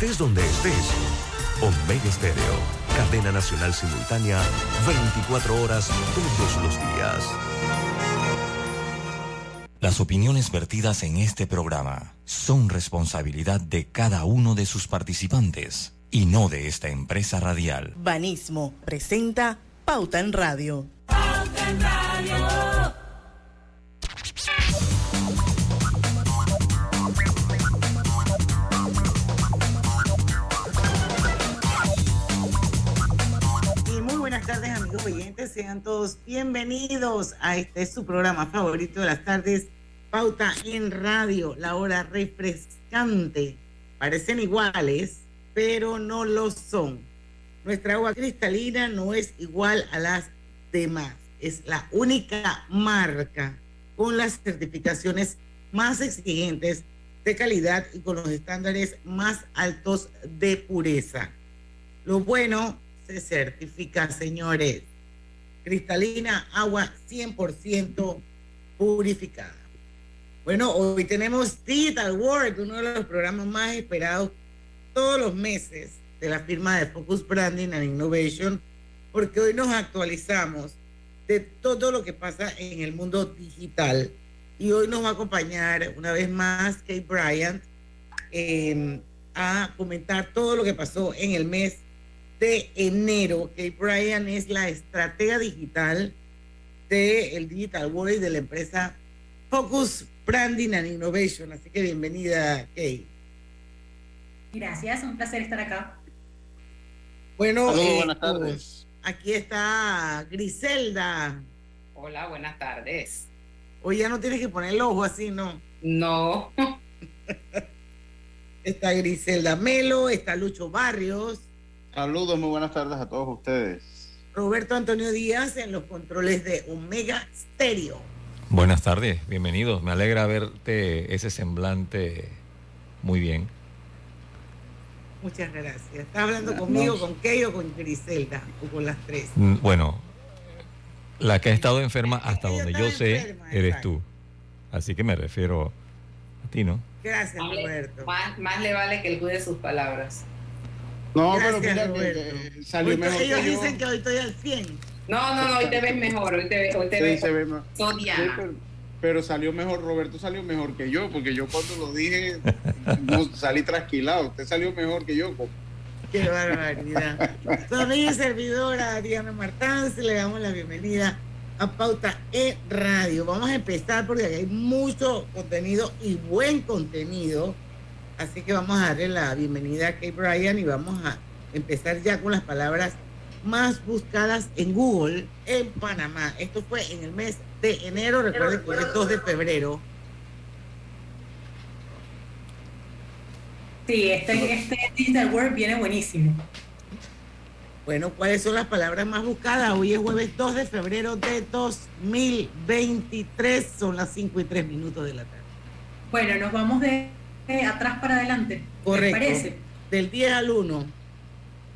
Estés donde estés. Omega Estéreo, cadena nacional simultánea, 24 horas todos los días. Las opiniones vertidas en este programa son responsabilidad de cada uno de sus participantes y no de esta empresa radial. Banismo presenta Pauta en Radio. Pauta en Radio. Oyentes. Sean todos bienvenidos a este su programa favorito de las tardes, Pauta en Radio, la hora refrescante. Parecen iguales, pero no lo son. Nuestra agua cristalina no es igual a las demás. Es la única marca con las certificaciones más exigentes de calidad y con los estándares más altos de pureza. Lo bueno se certifica, señores. Cristalina, agua 100% purificada. Bueno, hoy tenemos Digital World, uno de los programas más esperados todos los meses de la firma de Focus Branding and Innovation, porque hoy nos actualizamos de todo lo que pasa en el mundo digital. Y hoy nos va a acompañar una vez más Kate Bryant eh, a comentar todo lo que pasó en el mes de enero. Kate Bryan es la estratega digital del Digital World de la empresa Focus Branding and Innovation. Así que bienvenida, Kate. Gracias, un placer estar acá. Bueno, eh, buenas tardes. Aquí está Griselda. Hola, buenas tardes. Hoy ya no tienes que poner el ojo así, ¿no? No. está Griselda Melo, está Lucho Barrios. Saludos, muy buenas tardes a todos ustedes. Roberto Antonio Díaz en los controles de Omega Stereo. Buenas tardes, bienvenidos. Me alegra verte ese semblante muy bien. Muchas gracias. ¿Estás hablando conmigo, con Key o con Griselda? O con las tres. Mm, bueno, la que ha estado enferma hasta donde yo sé eres tú. Así que me refiero a ti, ¿no? Gracias, Roberto. Más, más le vale que él cuide sus palabras. No, pero mira que salió mejor. Ellos dicen que hoy estoy al 100. No, no, no, hoy te ves mejor, hoy te, hoy te ves. Se ve mejor. pero, salió mejor, Roberto salió mejor que yo, porque yo cuando lo dije no salí trasquilado. Usted salió mejor que yo. Qué barbaridad. Soy mi servidora Diana Martán, le damos la bienvenida a Pauta E Radio. Vamos a empezar porque hay mucho contenido y buen contenido Así que vamos a darle la bienvenida a Kate Bryan y vamos a empezar ya con las palabras más buscadas en Google en Panamá. Esto fue en el mes de enero, recuerden que es 2 de febrero. Sí, este, este Digital World viene buenísimo. Bueno, ¿cuáles son las palabras más buscadas? Hoy es jueves 2 de febrero de 2023, son las 5 y 3 minutos de la tarde. Bueno, nos vamos de atrás para adelante. Correcto. parece? Del 10 al 1.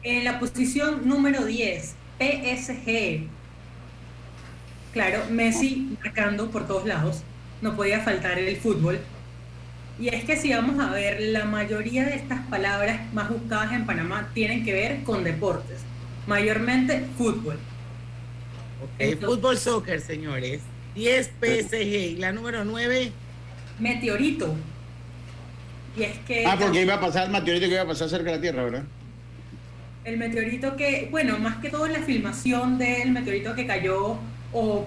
En la posición número 10, PSG. Claro, Messi marcando por todos lados. No podía faltar el fútbol. Y es que si vamos a ver, la mayoría de estas palabras más buscadas en Panamá tienen que ver con deportes. Mayormente fútbol. El fútbol soccer, señores. 10 PSG. Y la número 9. Meteorito. Y es que... Ah, porque iba a pasar el meteorito que iba a pasar cerca de la Tierra, ¿verdad? El meteorito que, bueno, más que todo en la filmación del meteorito que cayó o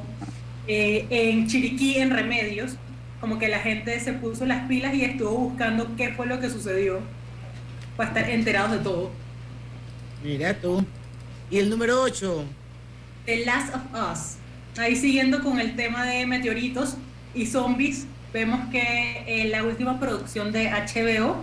eh, en Chiriquí, en Remedios, como que la gente se puso las pilas y estuvo buscando qué fue lo que sucedió para estar enterados de todo. Mira tú. ¿Y el número 8? The Last of Us. Ahí siguiendo con el tema de meteoritos y zombies, vemos que eh, la última producción de HBO,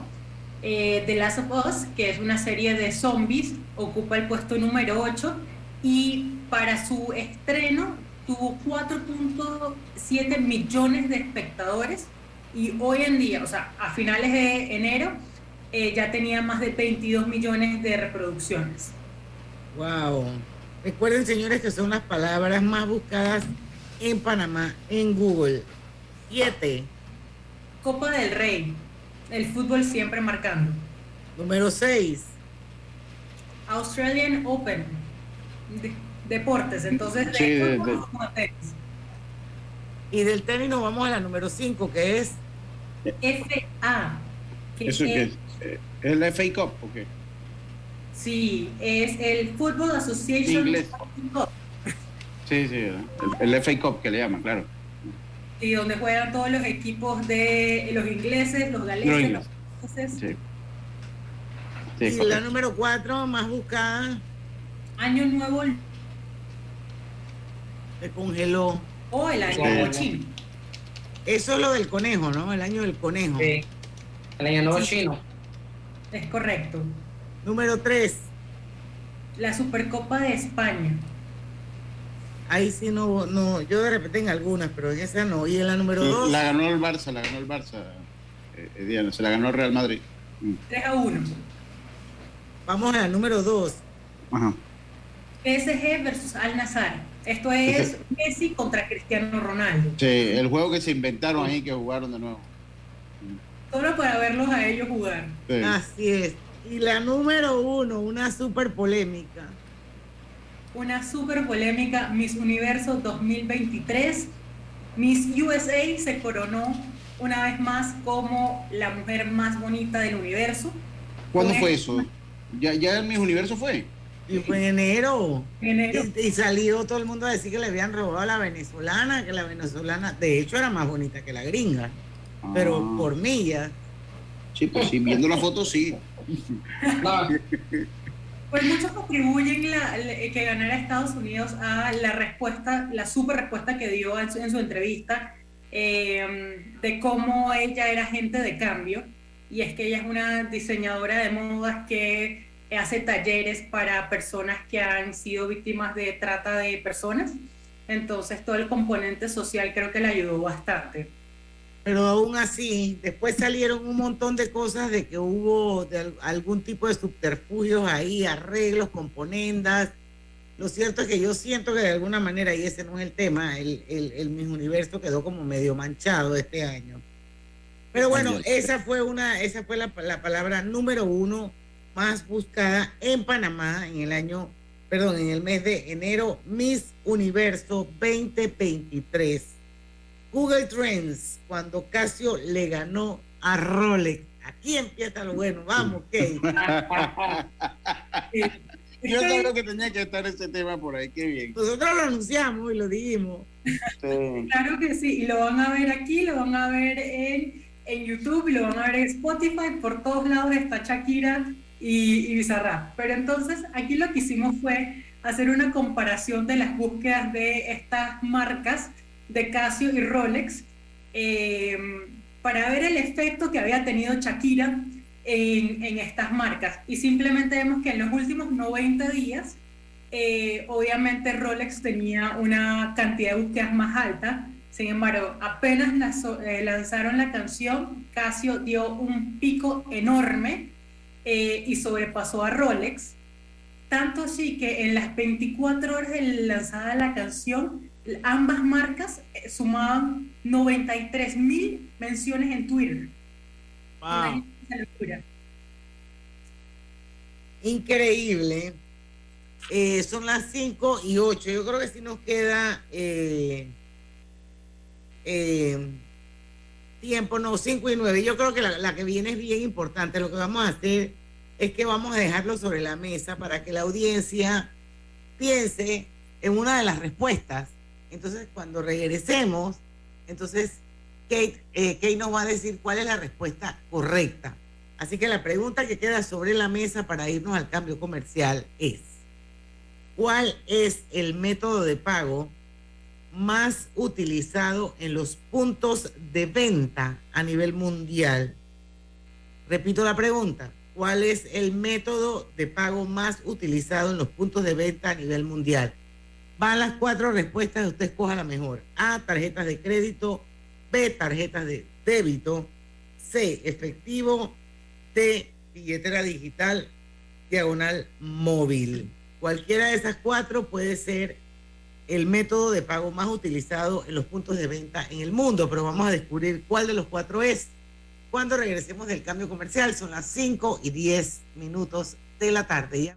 eh, The Last of Us, que es una serie de zombies, ocupa el puesto número 8 y para su estreno tuvo 4.7 millones de espectadores y hoy en día, o sea, a finales de enero, eh, ya tenía más de 22 millones de reproducciones. Wow. Recuerden, señores, que son las palabras más buscadas en Panamá en Google. Copa del Rey. El fútbol siempre marcando. Número 6. Australian Open. deportes, entonces de, Y del tenis nos vamos a la número 5, que es FA. ¿Eso es, ¿Es el FA Cup o qué? Sí, es el Football Association. Inglés. Sí, sí, el, el FA Cup que le llaman, claro. Y donde juegan todos los equipos de los ingleses, los galeses, los franceses. Sí. y la número 4 más buscada. Año Nuevo. Se congeló. O el Año Nuevo Chino. Eso es lo del conejo, ¿no? El año del conejo. Sí. El Año Nuevo Chino. Es correcto. Número 3. La Supercopa de España. Ahí sí no, no, yo de repente en algunas, pero en esa no. Y en la número 2. La ganó el Barça, la ganó el Barça. Eh, eh se la ganó el Real Madrid. 3 mm. a 1. Vamos a la número 2. Ajá. PSG versus Al Nazar. Esto es Messi contra Cristiano Ronaldo. Sí, el juego que se inventaron ahí que jugaron de nuevo. Solo para verlos a ellos jugar. Así es. Y la número uno, una súper polémica. Una súper polémica, Miss Universo 2023. Miss USA se coronó una vez más como la mujer más bonita del universo. ¿Cuándo fue eso? ¿Ya, ya el Miss Universo fue? Y fue en enero. Y, salió todo el mundo a decir que le habían robado a la venezolana, que la venezolana, de hecho, era más bonita que la gringa, pero ah. por millas. Sí, pues sí, viendo la foto sí. Pues muchos atribuyen la, que ganara Estados Unidos a la respuesta, la super respuesta que dio en su, entrevista eh, de cómo ella era gente de cambio. Y es que ella es una diseñadora de modas que hace talleres para personas que han sido víctimas de trata de personas. Entonces todo el componente social creo que le ayudó bastante. Pero aún así, después salieron un montón de cosas de que hubo algún tipo de subterfugios ahí, arreglos, componendas. Lo cierto es que yo siento que de alguna manera, y ese no es el tema, el, el, el Universo quedó como medio manchado este año. Pero bueno, esa fue una, esa fue la, la palabra número uno más buscada en Panamá en el año, perdón, en el mes de enero, Miss Universo 2023. Google Trends, cuando Casio le ganó a Rolex. Aquí empieza lo bueno, vamos, Kate. Yo creo que tenía que estar ese tema por ahí, qué bien. Nosotros lo anunciamos y lo dijimos. Claro que sí, y lo van a ver aquí, lo van a ver en, en YouTube, y lo van a ver en Spotify, por todos lados está Shakira y, y Bizarra. Pero entonces aquí lo que hicimos fue hacer una comparación de las búsquedas de estas marcas de Casio y Rolex eh, para ver el efecto que había tenido Shakira en, estas marcas. Y simplemente vemos que en los últimos 90 días, eh, obviamente Rolex tenía una cantidad de búsquedas más alta. Sin embargo, apenas eh, lanzaron la canción, Casio dio un pico enorme y sobrepasó a Rolex. Tanto así que en las 24 horas de lanzada la canción, ambas marcas eh, sumaban 93 mil menciones en Twitter. Wow. Increíble. Eh, son las 5 y 8. Yo creo que si nos queda eh, tiempo, no, 5 y 9. Yo creo que la, la que viene es bien importante. Lo que vamos a hacer es que vamos a dejarlo sobre la mesa para que la audiencia piense en una de las respuestas entonces, cuando regresemos, entonces Kate, eh, Kate nos va a decir cuál es la respuesta correcta. Así que la pregunta que queda sobre la mesa para irnos al cambio comercial es, ¿cuál es el método de pago más utilizado en los puntos de venta a nivel mundial? Repito la pregunta, ¿cuál es el método de pago más utilizado en los puntos de venta a nivel mundial? Van las cuatro respuestas, usted escoja la mejor. A, tarjetas de crédito. B, tarjetas de débito. C, efectivo. D, billetera digital, diagonal móvil. Cualquiera de esas cuatro puede ser el método de pago más utilizado en los puntos de venta en el mundo, pero vamos a descubrir cuál de los cuatro es. cuando regresemos del cambio comercial. Son las 5 y 10 minutos de la tarde. ¿ya?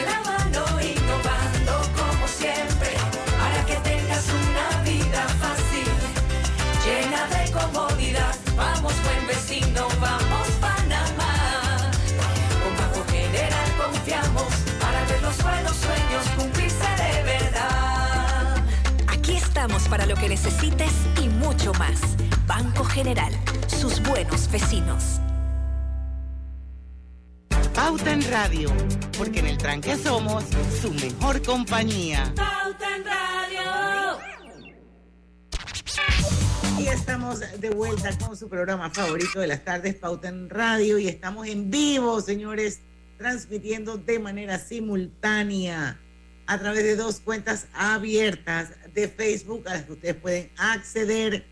para lo que necesites y mucho más. Banco General, sus buenos vecinos. Pauta en Radio, porque en el tranque somos su mejor compañía. Pauta en Radio. Y estamos de vuelta con su programa favorito de las tardes, Pauta en Radio, y estamos en vivo, señores, transmitiendo de manera simultánea a través de dos cuentas abiertas de Facebook a las que ustedes pueden acceder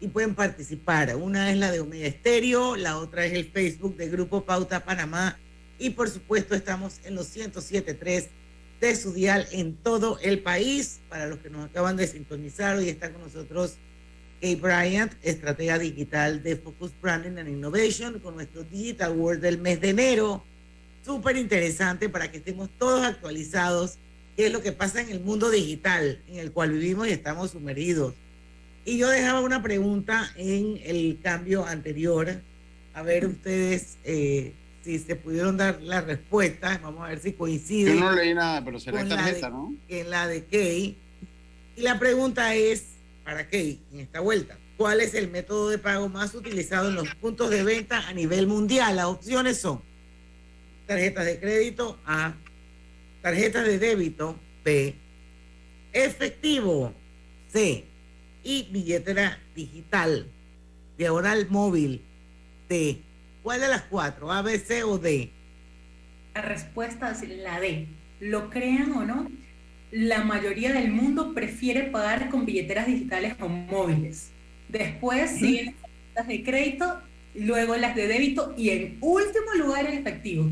y pueden participar. Una es la de Omega Estéreo, la otra es el Facebook de Grupo Pauta Panamá y por supuesto estamos en los 107.3 de su dial en todo el país. Para los que nos acaban de sintonizar, hoy está con nosotros Kay Bryant, estratega digital de Focus Branding and Innovation, con nuestro Digital World del mes de enero. Súper interesante para que estemos todos actualizados qué es lo que pasa en el mundo digital en el cual vivimos y estamos sumergidos. Y yo dejaba una pregunta en el cambio anterior, a ver ustedes eh, si se pudieron dar la respuesta, vamos a ver si coincide. Yo no leí nada, pero será tarjeta, la de- ¿no? En la de Kay. Y la pregunta es, para Kay, en esta vuelta, ¿cuál es el método de pago más utilizado en los puntos de venta a nivel mundial? Las opciones son tarjetas de crédito A, tarjetas de débito B, efectivo C y billetera digital, diagonal móvil D. ¿Cuál de las cuatro? A, B, C o D? La respuesta es la D. Lo crean o no, la mayoría del mundo prefiere pagar con billeteras digitales o móviles. Después siguen las de crédito, luego las de débito y en último lugar el efectivo.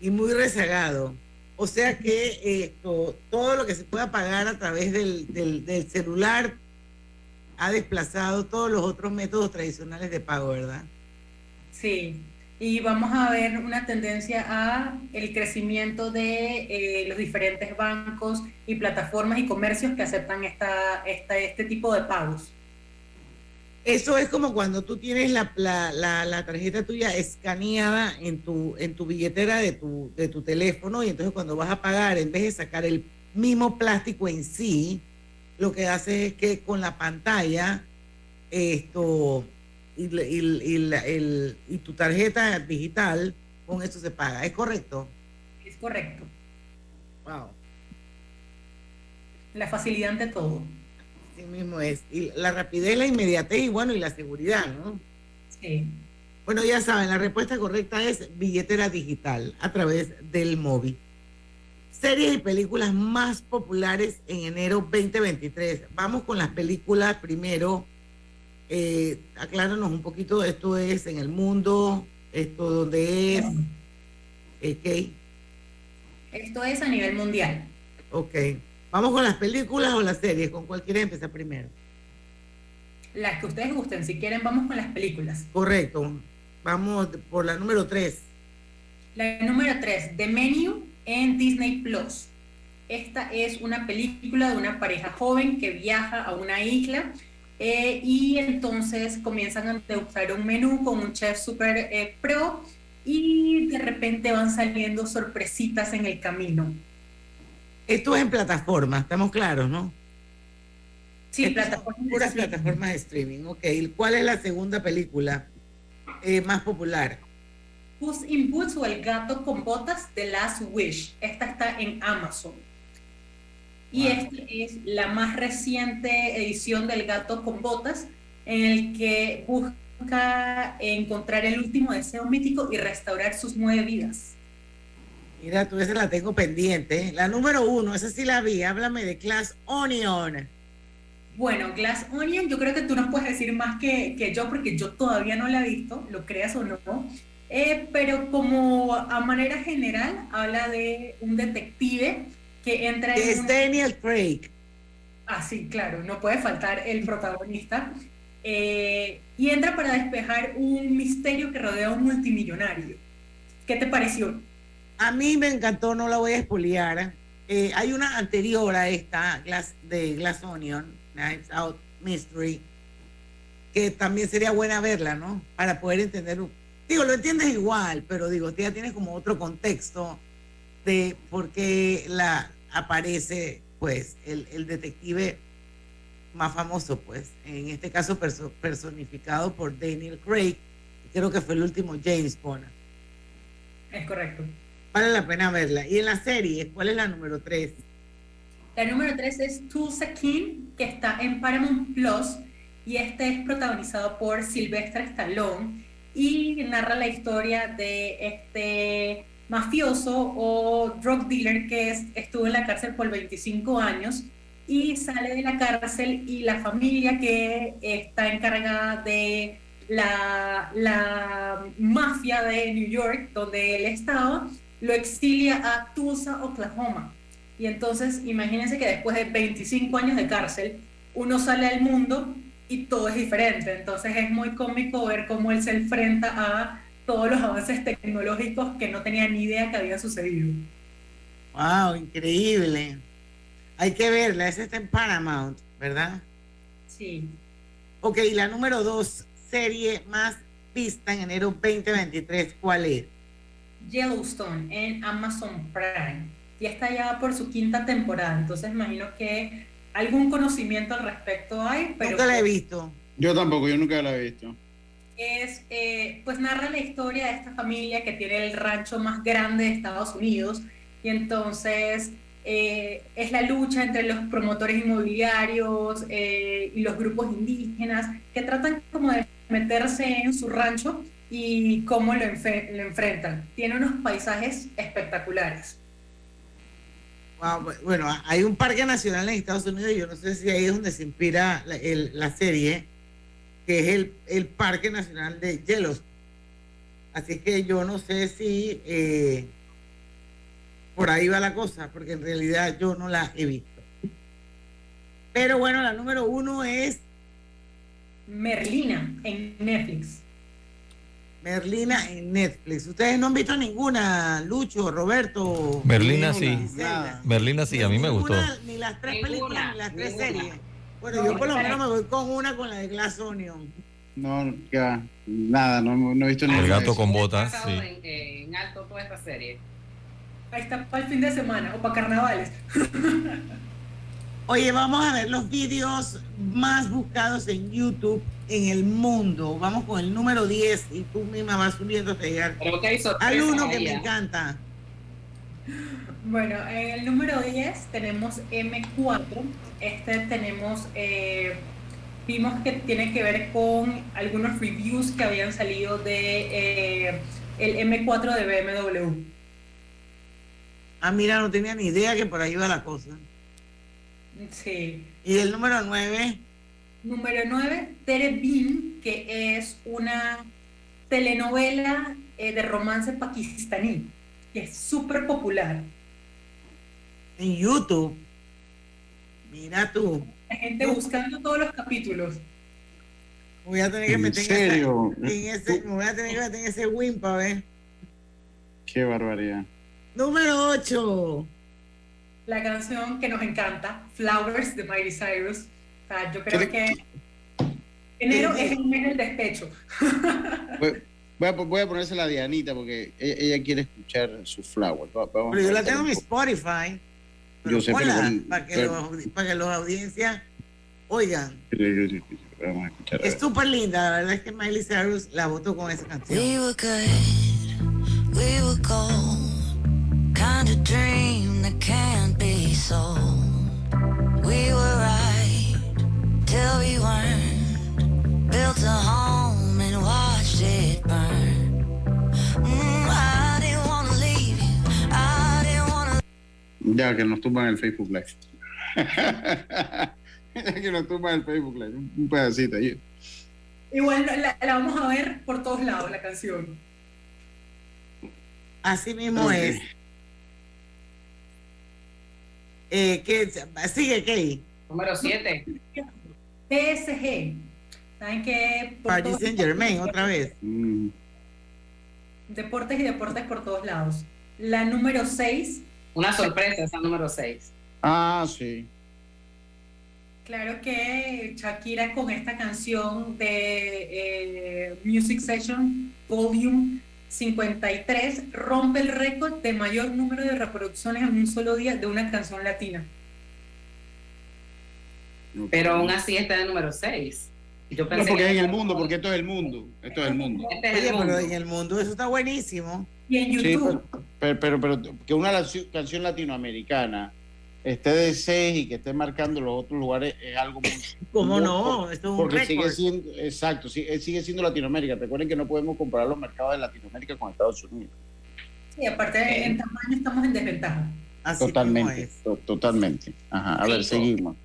Y muy rezagado. O sea que esto, todo lo que se pueda pagar a través del, del- celular ha desplazado todos los otros métodos tradicionales de pago, ¿verdad? Sí, y vamos a ver una tendencia a el crecimiento de eh, los diferentes bancos y plataformas y comercios que aceptan esta, esta, este tipo de pagos. Eso es como cuando tú tienes la, la, la- la tarjeta tuya escaneada en tu, en tu billetera de tu, de tu teléfono y entonces cuando vas a pagar, en vez de sacar el mismo plástico en sí, lo que hace es que con la pantalla esto y, y, y tu tarjeta digital, con eso se paga. ¿Es correcto? Es correcto. Wow. La facilidad ante todo. Mismo es. Y la rapidez, la inmediatez y bueno, y la seguridad, ¿no? Sí. Bueno, ya saben, la respuesta correcta es billetera digital a través del móvil. Series y películas más populares en enero 2023. Vamos con las películas primero. Eh, acláranos un poquito, esto es en el mundo, esto donde es, eh, Esto es a nivel mundial. Ok. Vamos con las películas o las series, ¿con cuál quieren empezar primero? Las que ustedes gusten, si quieren vamos con las películas. Correcto. Vamos por la número 3. La número 3, The Menu en Disney Plus. Esta es una película de una pareja joven que viaja a una isla eh, y entonces comienzan a degustar un menú con un chef super eh, pro y de repente van saliendo sorpresitas en el camino. Esto es en plataformas, estamos claros, ¿no? Sí, plataformas. Puras plataformas de streaming, ok. ¿Cuál es la segunda película? Eh, más popular? Puss in Boots o El gato con botas de Last Wish. Esta está en Amazon. Y esta es la más reciente edición del gato con botas, en el que busca encontrar el último deseo mítico y restaurar sus nueve vidas. Mira, tú esa la tengo pendiente. La número uno, esa sí la vi. Háblame de Glass Onion. Bueno, Glass Onion, yo creo que tú nos puedes decir más que, que yo, porque yo todavía no la he visto, lo creas o no. Eh, pero como a manera general, habla de un detective que entra en. Es Daniel Craig. Ah, sí, claro, no puede faltar el protagonista. Eh, y entra para despejar un misterio que rodea a un multimillonario. ¿Qué te pareció? A mí me encantó, no la voy a expoliar. Eh, hay una anterior a esta, de Glass Onion, Knives Out Mystery, que también sería buena verla, ¿no? Para poder entender, digo, lo entiendes igual, pero digo, ya tienes como otro contexto de por qué la aparece, pues, el, detective más famoso, pues, en este caso personificado por Daniel Craig, creo que fue el último James Bond. Es correcto. Vale la pena verla. Y en la serie, ¿cuál es la número 3? La número 3 es Tulsa King, que está en Paramount Plus y este es protagonizado por Sylvester Stallone y narra la historia de este mafioso o drug dealer que estuvo en la cárcel por 25 años y sale de la cárcel y la familia que está encargada de la, la mafia de New York, donde él estaba, lo exilia a Tulsa, Oklahoma y entonces, imagínense que después de 25 años de cárcel, uno sale al mundo y todo es diferente. Entonces es muy cómico ver cómo él se enfrenta a todos los avances tecnológicos que no tenía ni idea que había sucedido. ¡Wow! Increíble. Hay que verla, esa está en Paramount, ¿verdad? Sí. Ok, y la número dos, serie más vista en enero 2023, ¿cuál es? Yellowstone en Amazon Prime y está ya por su quinta temporada, entonces imagino que algún conocimiento al respecto hay, pero... Nunca la he visto. Yo tampoco, yo nunca la he visto. Es, eh, pues narra la historia de esta familia que tiene el rancho más grande de Estados Unidos y entonces eh, es la lucha entre los promotores inmobiliarios eh, y los grupos indígenas que tratan como de meterse en su rancho y cómo lo, lo enfrentan. Tiene unos paisajes espectaculares bueno, hay un parque nacional en Estados Unidos, yo no sé si ahí es donde se inspira la, serie, que es el, el, Parque Nacional de Yellowstone. Así que yo no sé si eh, por ahí va la cosa, porque en realidad yo no la he visto. Pero bueno, la número uno es Merlina en Netflix. Merlina en Netflix. Ustedes no han visto ninguna, Lucho, Roberto. Merlina sí. Merlina sí, a mí me gustó. Ni las tres películas, ni las tres series. Bueno, yo por lo menos me voy con una con la de Glass Onion. No, ya, nada, no, no, he visto ninguna. El gato con botas, sí. En, alto toda esta serie. Ahí está para el fin de semana o para carnavales. Oye, vamos a ver los vídeos más buscados en YouTube en el mundo. Vamos con el número 10 y tú misma vas subiendo hasta llegar al uno que me encanta. Bueno, en el número 10 tenemos M4. Este tenemos, eh, vimos que tiene que ver con algunos reviews que habían salido de eh, el M4 de BMW. Ah, mira, no tenía ni idea que por ahí iba la cosa. Sí. ¿Y el número 9? Número 9, Tere Bean, que es una telenovela eh, de romance pakistaní, que es súper popular. En YouTube. Mira tú. La gente buscando todos los capítulos. Voy a tener que meter serio? En ese, me voy a tener que meter en ese win para ver. Qué barbaridad. Número 8 la canción que nos encanta, Flowers de Miley Cyrus. O sea, yo creo que enero es el mes del despecho. Voy a, voy a ponerse la Dianita porque ella, quiere escuchar su Flowers. pero yo la tengo en mi Spotify. yo sé, para, que los, para que los audiencias oigan. Vamos a escuchar. Es súper linda, la verdad es que Miley Cyrus la votó con esa canción. We were good, we were gold, kind of dream that can't so. We were right till we weren't. Built a home and watched it burn. Mm, I didn't wanna leave you. I didn't wanna. Ya que nos tumban el Facebook Live. que nos tumban el Facebook Live. Un pedacito ahí. Igual la, la, vamos a ver por todos lados, la canción. Así mismo okay. es. Eh, ¿qué, sigue, Key. Número 7. PSG. ¿Saben qué? Paris Saint Germain, otra vez. Mm. Deportes y deportes por todos lados. La número 6. Una sorpresa, esa número 6. Ah, sí. Claro que Shakira con esta canción de eh, Music Session Volume 53 rompe el récord de mayor número de reproducciones en un solo día de una canción latina. Pero aún así está en número 6. Yo pensé no, porque es en el mundo, porque esto es el mundo. Esto es el mundo. Este es el mundo. Pero en el mundo eso está buenísimo. Y en YouTube. pero, pero, pero, que una canción latinoamericana esté de 6 y que esté marcando los otros lugares es algo muy... ¿Cómo no? Esto es un porque sigue siendo, exacto, sigue, sigue siendo Latinoamérica. Recuerden que no podemos comparar los mercados de Latinoamérica con Estados Unidos. Sí, aparte en tamaño estamos en desventaja. totalmente, totalmente. Ajá, a ver, seguimos.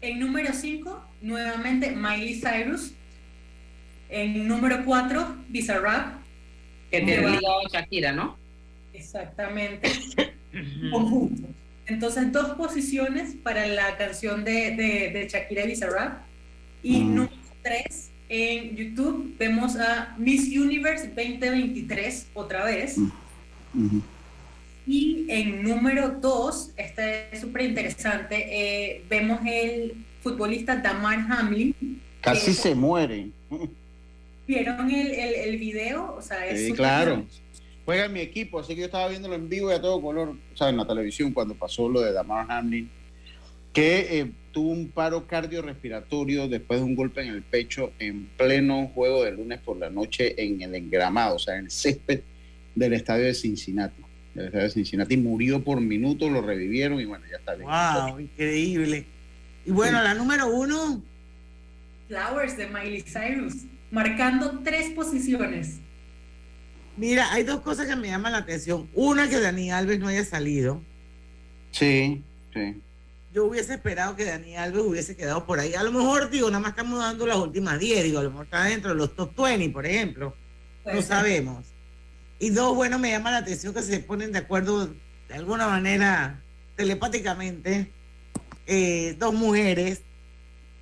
En número 5, nuevamente Miley Cyrus. En número 4, Bizarrap. Que te a Shakira, ¿no? Exactamente. Conjunto. Entonces, dos posiciones para la canción de, de, Shakira y Bizarrap. Y mm. número tres, en YouTube vemos a Miss Universe 2023 otra vez. Mm. Y en número dos, este es súper interesante, eh, vemos el futbolista Damar Hamlin. Casi se muere. ¿Vieron el, el, el video? O sea, es sí, claro juega en mi equipo, así que yo estaba viéndolo en vivo y a todo color, o sea, en la televisión cuando pasó lo de Damar Hamlin, que eh, tuvo un paro cardiorrespiratorio después de un golpe en el pecho en pleno juego de lunes por la noche en el engramado, o sea, en el césped del estadio de Cincinnati. De Cincinnati murió por minutos, lo revivieron y bueno, ya está bien. ¡Wow! Increíble. Y bueno, la número uno. Flowers de Miley Cyrus, marcando tres posiciones. Mira, hay dos cosas que me llaman la atención. Una, que Dani Alves no haya salido. Sí, sí. Yo hubiese esperado que Dani Alves hubiese quedado por ahí. A lo mejor, digo, nada más estamos dando las últimas 10, digo, a lo mejor está dentro de los top 20, por ejemplo. no sabemos. Y dos, bueno, me llama la atención que se ponen de acuerdo de alguna manera telepáticamente eh, dos mujeres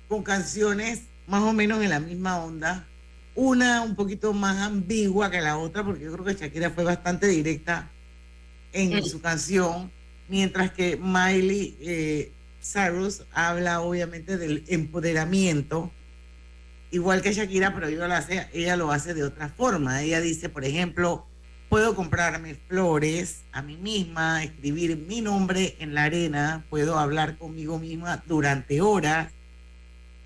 con canciones más o menos en la misma onda una un poquito más ambigua que la otra, porque yo creo que Shakira fue bastante directa en su canción, mientras que Miley eh, Cyrus habla obviamente del empoderamiento, igual que Shakira, pero ella lo, hace, ella lo hace de otra forma. Ella dice, por ejemplo, Puedo comprarme flores a mí misma, escribir mi nombre en la arena, puedo hablar conmigo misma durante horas,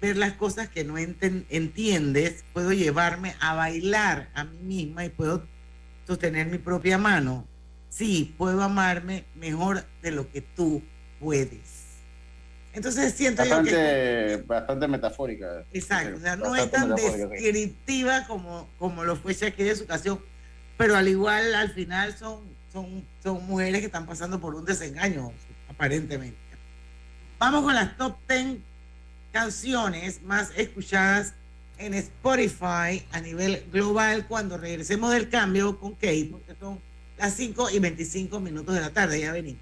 ver las cosas que no entiendes, puedo llevarme a bailar a mí misma y puedo sostener mi propia mano. Sí, puedo amarme mejor de lo que tú puedes. Entonces siento bastante, que... Bastante metafórica. Exacto, o sea, no es tan descriptiva como, como lo fue Shakira en su ocasión, pero al igual al final son, son, son mujeres que están pasando por un desengaño, aparentemente. Vamos con las top 10 canciones más escuchadas en Spotify a nivel global cuando regresemos del cambio con Kate, porque son las 5 y 25 minutos de la tarde, ya venimos.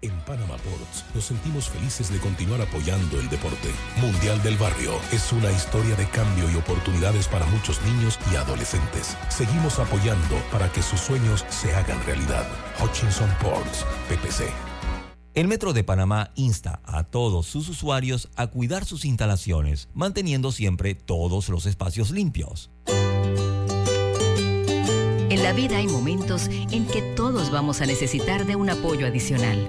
En Panama Ports nos sentimos felices de continuar apoyando el deporte. Mundial del Barrio es una historia de cambio y oportunidades para muchos niños y adolescentes. Seguimos apoyando para que sus sueños se hagan realidad. Hutchinson Ports, PPC. El Metro de Panamá insta a todos sus usuarios a cuidar sus instalaciones, manteniendo siempre todos los espacios limpios. En la vida hay momentos en que todos vamos a necesitar de un apoyo adicional.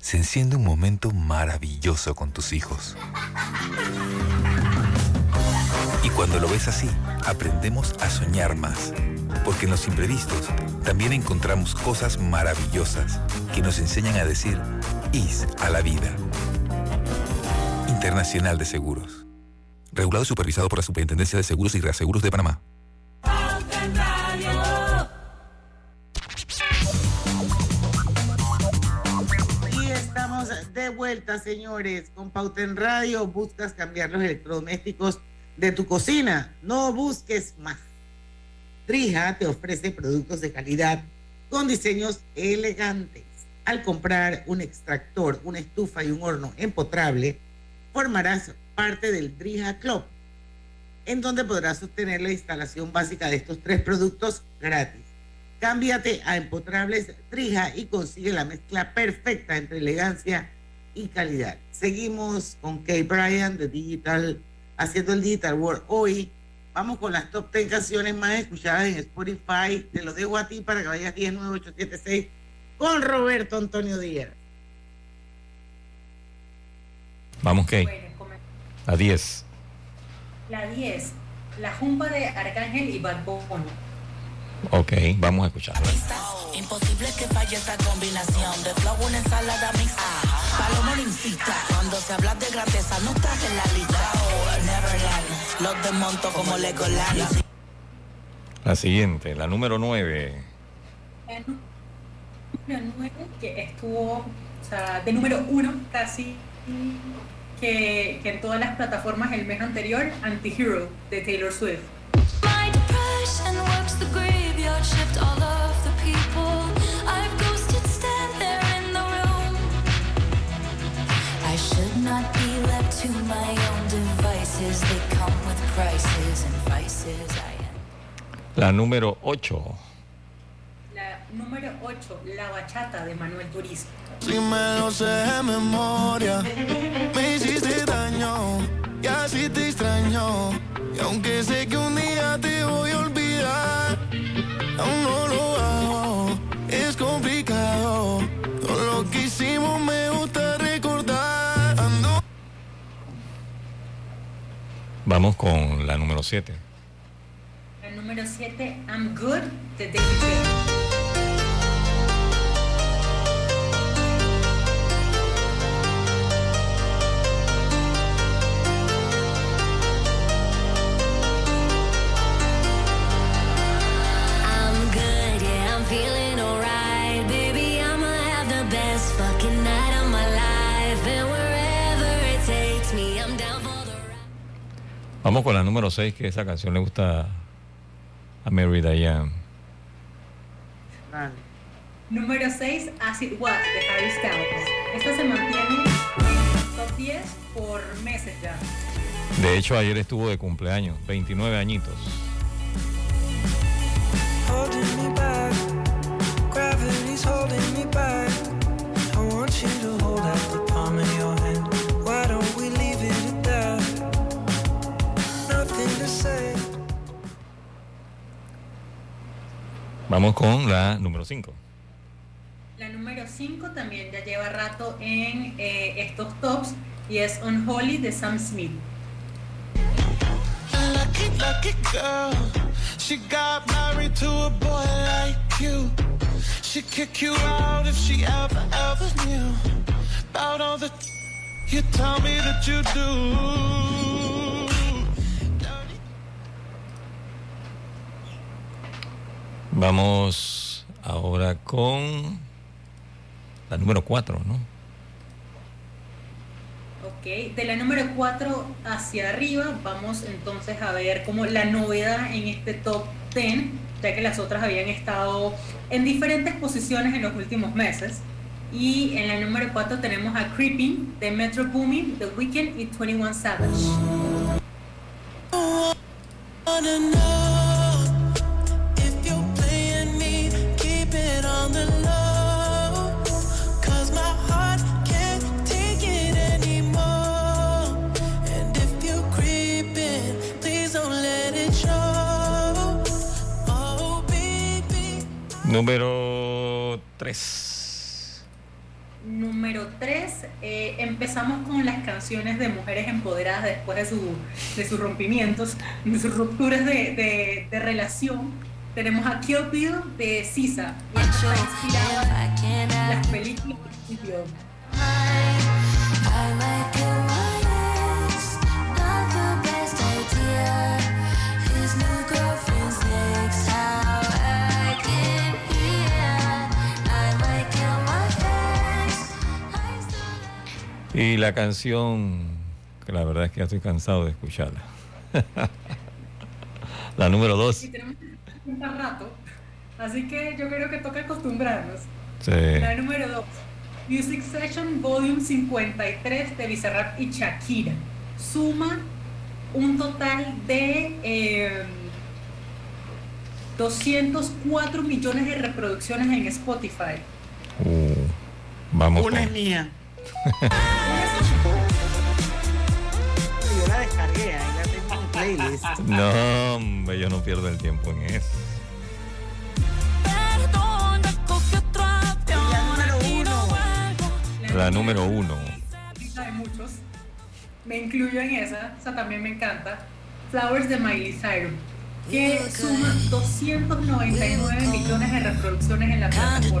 se enciende un momento maravilloso con tus hijos. Y cuando lo ves así, aprendemos a soñar más. Porque en los imprevistos también encontramos cosas maravillosas que nos enseñan a decir IS a la vida. Internacional de Seguros. Regulado y supervisado por la Superintendencia de Seguros y Reaseguros de Panamá. Vuelta, señores, con Pauta en Radio. Buscas cambiar los electrodomésticos de tu cocina. No busques más. Trija te ofrece productos de calidad con diseños elegantes. Al comprar un extractor, una estufa y un horno empotrable, formarás parte del Drija Club, en donde podrás obtener la instalación básica de estos tres productos gratis. Cámbiate a Empotrables Trija y consigue la mezcla perfecta entre elegancia y calidad. Seguimos con Kay Bryan de Digital, haciendo el Digital World. Hoy vamos con las top 10 canciones más escuchadas en Spotify. Te lo dejo a ti para que vayas 10986 con Roberto Antonio Díaz. Vamos, Kay. a 10. La 10. La Jumpa de Arcángel y Bad Ok, vamos a escuchar. Imposible que falle esta combinación de flow, una ensalada mixta. Paloma incita, cuando se habla de grandeza no estás en la lista. Neverland, los desmonto como Legoland. La siguiente, la número 9. La número 9 que estuvo, o sea, de número 1 casi que, que en todas las plataformas el mes anterior, Anti-Hero de Taylor Swift. La número 8 La número 8, La Bachata de Manuel Turizo. Si me lo sé de memoria. Me hiciste daño y así te extraño aunque sé que un día te voy a olvidar, aún no lo hago, es complicado. Todo lo que hicimos me gusta recordar. Ando. Vamos con la número 7. La número 7, I'm Good. Vamos con la número 6, que esa canción le gusta a Mary Diane. Número 6, Acid What de Harry Styles. Esta se mantiene en top 10 por meses ya. De hecho, ayer estuvo de cumpleaños, 29 añitos. Vamos con la número 5. La número 5 también ya lleva rato en eh, estos tops y es Unholy de Sam Smith. Lucky, lucky girl. She got married to a boy like you. She'd kick you out if she ever, ever knew about all the you tell me that you do. Vamos ahora con la número 4, ¿no? Ok, de la número 4 hacia arriba vamos entonces a ver como la novedad en este top 10, ya que las otras habían estado en diferentes posiciones en los últimos meses. Y en la número 4 tenemos a Creeping de Metro Booming, The Weeknd y 21 Savage. Número 3. Número 3. Eh, empezamos con las canciones de mujeres empoderadas después de, su, de sus rompimientos, de sus rupturas de, de, relación. Tenemos a Kill Bill de Sisa. Y está inspirada en las películas de Y la canción, que la verdad es que ya estoy cansado de escucharla. la número dos. Y tenemos un rato, así que yo creo que toca acostumbrarnos. Sí. La número dos. Music Session Volume 53 de Bizarrap y Shakira. Suma un total de 204 eh, millones de reproducciones en Spotify. Uh, vamos. Una es mía. Yo la descargué, ahí la tengo en playlist. No, hombre, yo no pierdo el tiempo en eso. La número uno. La número uno. Hay muchos. Me incluyo en esa, esa también me encanta. Flowers de Miley Cyrus, que suma 299 millones de reproducciones en la plataforma.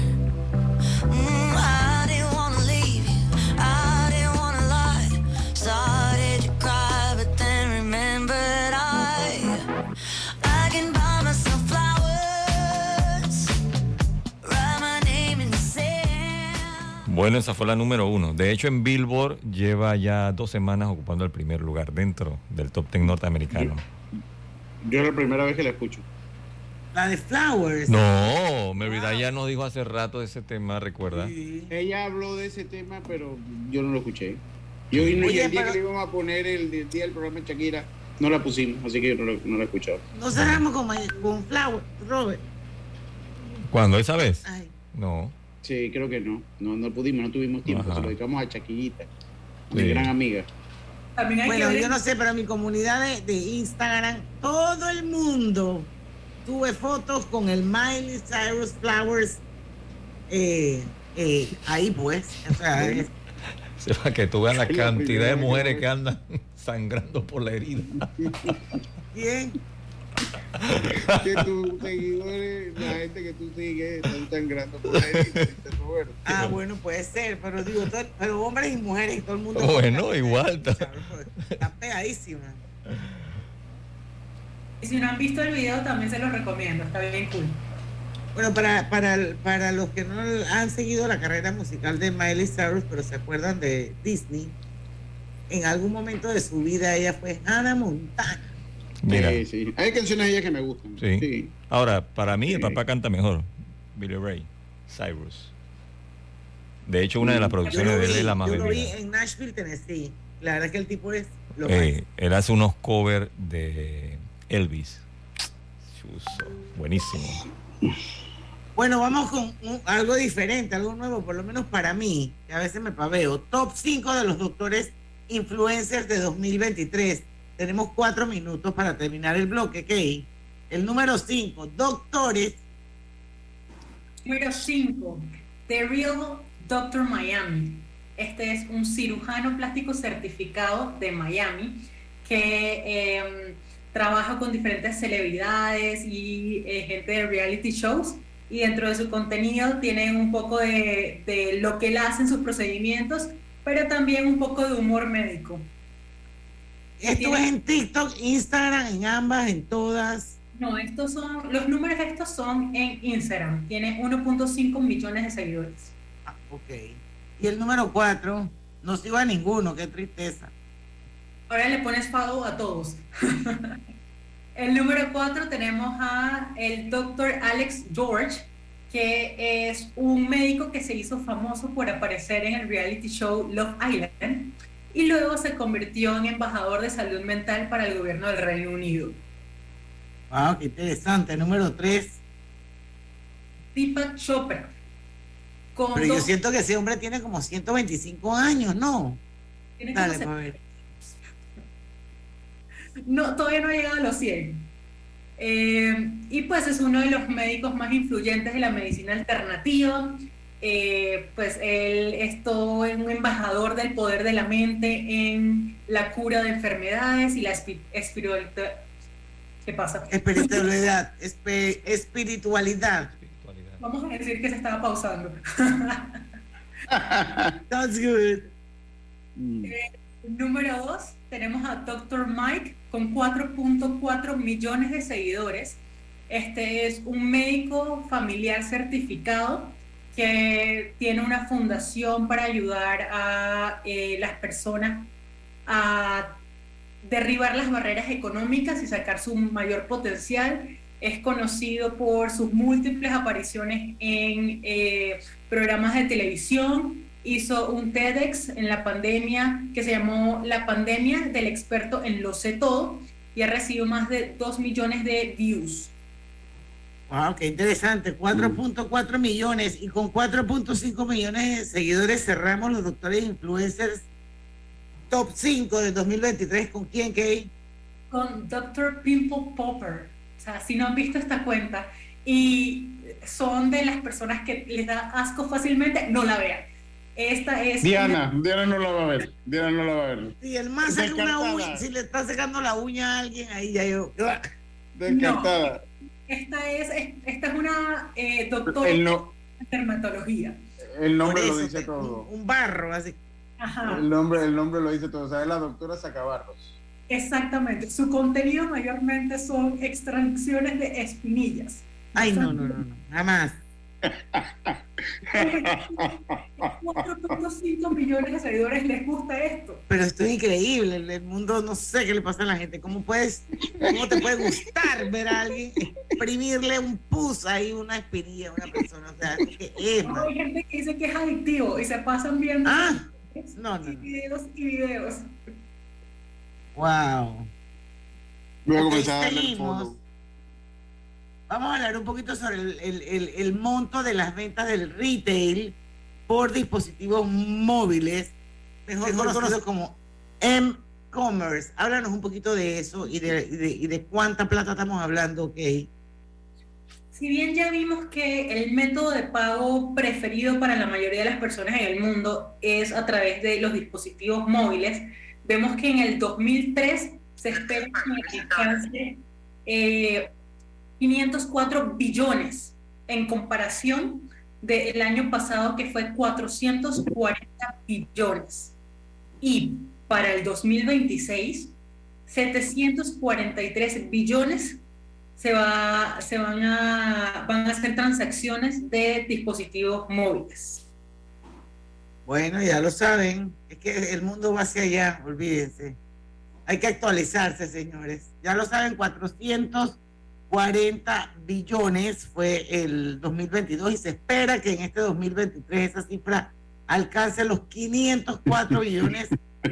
Bueno, esa fue la número uno. De hecho, en Billboard lleva ya dos semanas ocupando el primer lugar dentro del top ten norteamericano. Yo, es la primera vez que la escucho. La de Flowers. No, Merida ya nos dijo hace rato de ese tema, ¿recuerda? Ella habló de ese tema, pero yo no lo escuché. Yo y el día que le íbamos a poner el, día del programa de Shakira, no la pusimos, así que yo no, lo, no la he escuchado. No cerramos con, con Flowers, Robert. ¿Cuándo? ¿Esa vez? No. Sí, creo que no. No, no pudimos, no tuvimos tiempo. Se lo dedicamos a Chaquillita, mi gran amiga. bueno, yo no sé, pero mi comunidad de, Instagram, todo el mundo tuve fotos con el Miley Cyrus Flowers eh, eh, ahí pues. O sea, Sepa que tú veas la cantidad de mujeres que andan sangrando por la herida. Bien. Que tus seguidores, la gente que tú sigues, están sangrando por la herida. Ah, bueno, puede ser, pero digo, pero hombres y mujeres y todo el mundo. Bueno, igual. Está pegadísima. Y si no han visto el video, también se los recomiendo, está bien cool. Bueno, para, para, para los que no han seguido la carrera musical de Miley Cyrus, pero se acuerdan de Disney, en algún momento de su vida ella fue Hannah Montana. Mira. Sí, sí. Hay canciones de ella que me gustan. Sí. Ahora, para mí, el papá canta mejor. Billy Ray Cyrus. De hecho, una de las producciones de él es la más Yo lo vi en Nashville, Tennessee. La verdad es que el tipo es lo eh, Él hace unos covers de Elvis. buenísimo. Bueno, vamos con algo diferente, algo nuevo, por lo menos para mí, que a veces me paveo. Top 5 de los doctores influencers de 2023. Tenemos cuatro minutos para terminar el bloque, ¿ok? El número 5, doctores. Número 5, The Real Doctor Miami. Este es un cirujano plástico certificado de Miami que em, trabaja con diferentes celebridades y eh, gente de reality shows y dentro de su contenido tiene un poco de, de, lo que él hace en sus procedimientos, pero también un poco de humor médico. Esto es en TikTok, Instagram, en ambas, en todas. No, estos son, los números de estos son en Instagram. Tiene 1.5 millones de seguidores. Ah, ok. Y el número 4, no sigo a ninguno, qué tristeza. Ahora le pones pago a todos. el número 4 tenemos a el doctor Alex George, que es un médico que se hizo famoso por aparecer en el reality show Love Island y luego se convirtió en embajador de salud mental para el gobierno del Reino Unido. Wow, qué interesante. Número 3. Deepak Chopra. Pero yo siento que ese hombre tiene como 125 años, ¿no? Tiene Dale, como ver. No, todavía no ha llegado a los 100. Eh, y pues es uno de los médicos más influyentes de la medicina alternativa. Eh, pues él es todo un embajador del poder de la mente en la cura de enfermedades y la espiritualidad. ¿Qué pasa? Espiritualidad, espiritualidad. Vamos a decir que se estaba pausando. That's good. Eh, número dos, tenemos a Dr. Mike con 4.4 millones de seguidores. Este es un médico familiar certificado que tiene una fundación para ayudar a eh, las personas a derribar las barreras económicas y sacar su mayor potencial. Es conocido por sus múltiples apariciones en eh, programas de televisión. Hizo un TEDx en la pandemia que se llamó La pandemia del experto en lo sé todo y ha recibido más de 2 millones de views. Wow, qué interesante. 4.4 millones y con 4.5 millones de seguidores cerramos los doctores influencers top 5 del 2023. ¿Con quién, Kay? Con Dr. Pimple Popper. O sea, si no han visto esta cuenta y son de las personas que les da asco fácilmente, no la vean. Esta es. Diana, Diana no la va a ver. Diana no la va a ver. Si el más una uña, si le está secando la uña a alguien, ahí ya yo. Descartada. Esta es, esta es una eh, doctora en dermatología. El nombre lo dice todo. Un, barro, así. Ajá. El nombre, el nombre lo dice todo. O sea, es la doctora Sacabarros. Exactamente. Su contenido mayormente son extracciones de espinillas. Ay, no, no, no, no. Nada más. 4.5 millones de seguidores les gusta esto. Pero esto es increíble. El mundo no sé qué le pasa a la gente. ¿Cómo puedes, cómo te puede gustar ver a alguien exprimirle un pus ahí, una espinilla a una persona? O sea, ¿qué es? hay gente que dice que es adictivo y se pasan viendo ah, no, no, videos y videos. Wow. Luego okay, a darle Vamos a hablar un poquito sobre el, monto de las ventas del retail por dispositivos móviles, mejor, conocido como M-Commerce. Háblanos un poquito de eso y de, cuánta plata estamos hablando, ok. si bien ya vimos que el método de pago preferido para la mayoría de las personas en el mundo es a través de los dispositivos móviles, vemos que en el 2003 se espera que alcance 504 eh, billones en comparación del año pasado que fue 440 billones. Y para el 2026, 743 billones se, va, se van, a, van a hacer transacciones de dispositivos móviles. Bueno, ya lo saben, es que el mundo va hacia allá, olvídense. Hay que actualizarse, señores. Ya lo saben, 440 billones fue el 2022 y se espera que en este 2023 esa cifra alcance los 504 billones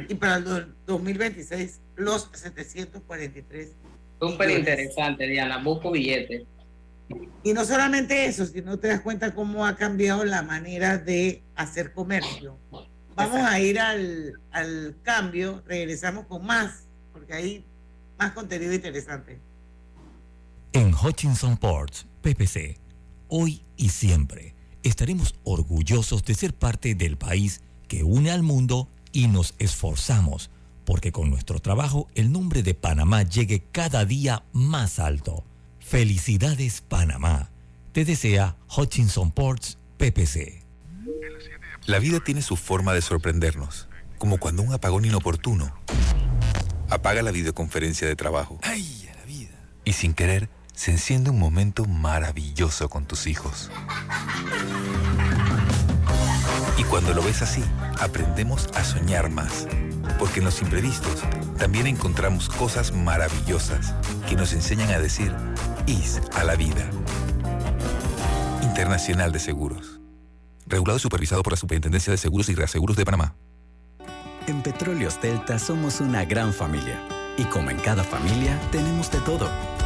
y para el 2026 los 743 Súper interesante, Diana. Busco billetes. Y no solamente eso, sino te das cuenta cómo ha cambiado la manera de hacer comercio. Vamos a ir al, al cambio, regresamos con más, porque hay más contenido interesante. En Hutchinson Ports, PPC, hoy y siempre estaremos orgullosos de ser parte del país que une al mundo y nos esforzamos porque con nuestro trabajo el nombre de Panamá llegue cada día más alto. Felicidades Panamá. Te desea Hutchinson Ports PPC. La vida tiene su forma de sorprendernos, como cuando un apagón inoportuno apaga la videoconferencia de trabajo. ¡Ay, la vida! Y sin querer, se enciende un momento maravilloso con tus hijos. Y cuando lo ves así, aprendemos a soñar más porque en los imprevistos también encontramos cosas maravillosas que nos enseñan a decir IS a la vida. Internacional de Seguros. Regulado y supervisado por la Superintendencia de Seguros y Reaseguros de Panamá. En Petróleos Delta somos una gran familia. Y como en cada familia, tenemos de todo.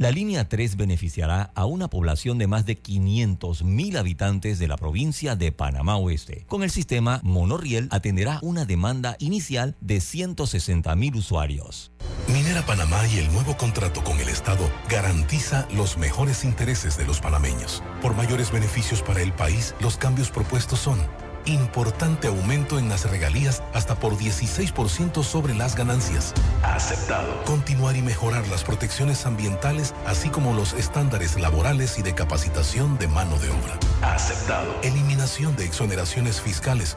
La línea 3 beneficiará a una población de más de 500 mil habitantes de la provincia de Panamá Oeste. Con el sistema, Monorriel atenderá una demanda inicial de 160 mil usuarios. Minera Panamá y el nuevo contrato con el Estado garantiza los mejores intereses de los panameños. Por mayores beneficios para el país, los cambios propuestos son Importante aumento en las regalías hasta por 16% sobre las ganancias. Aceptado. Continuar y mejorar las protecciones ambientales, así como los estándares laborales y de capacitación de mano de obra. Aceptado. Eliminación de exoneraciones fiscales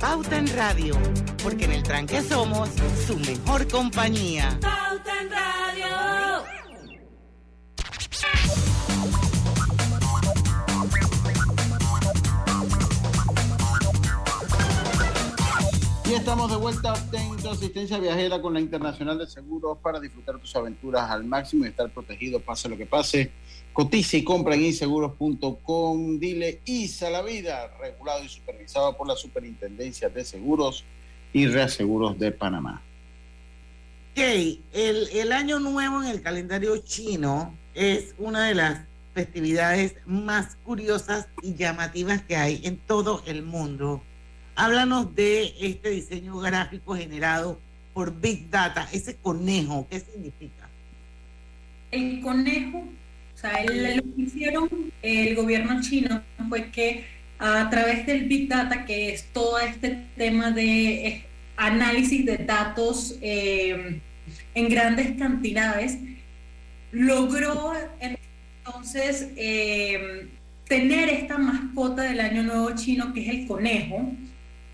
Pauta en Radio, porque en el tranque somos su mejor compañía. Pauta en Radio. Y estamos de vuelta a asistencia viajera con la Internacional de Seguros para disfrutar tus aventuras al máximo y estar protegido pase lo que pase. Cotiza y compra en inseguros.com. Dile ISA la vida, regulado y supervisado por la Superintendencia de Seguros y Reaseguros de Panamá. Ok, el, el año nuevo en el calendario chino es una de las festividades más curiosas y llamativas que hay en todo el mundo. Háblanos de este diseño gráfico generado por Big Data, ese conejo, ¿qué significa? El conejo lo que hicieron el gobierno chino fue que a través del Big Data, que es todo este tema de eh, análisis de datos eh, en grandes cantidades, logró entonces eh, tener esta mascota del Año Nuevo chino, que es el conejo,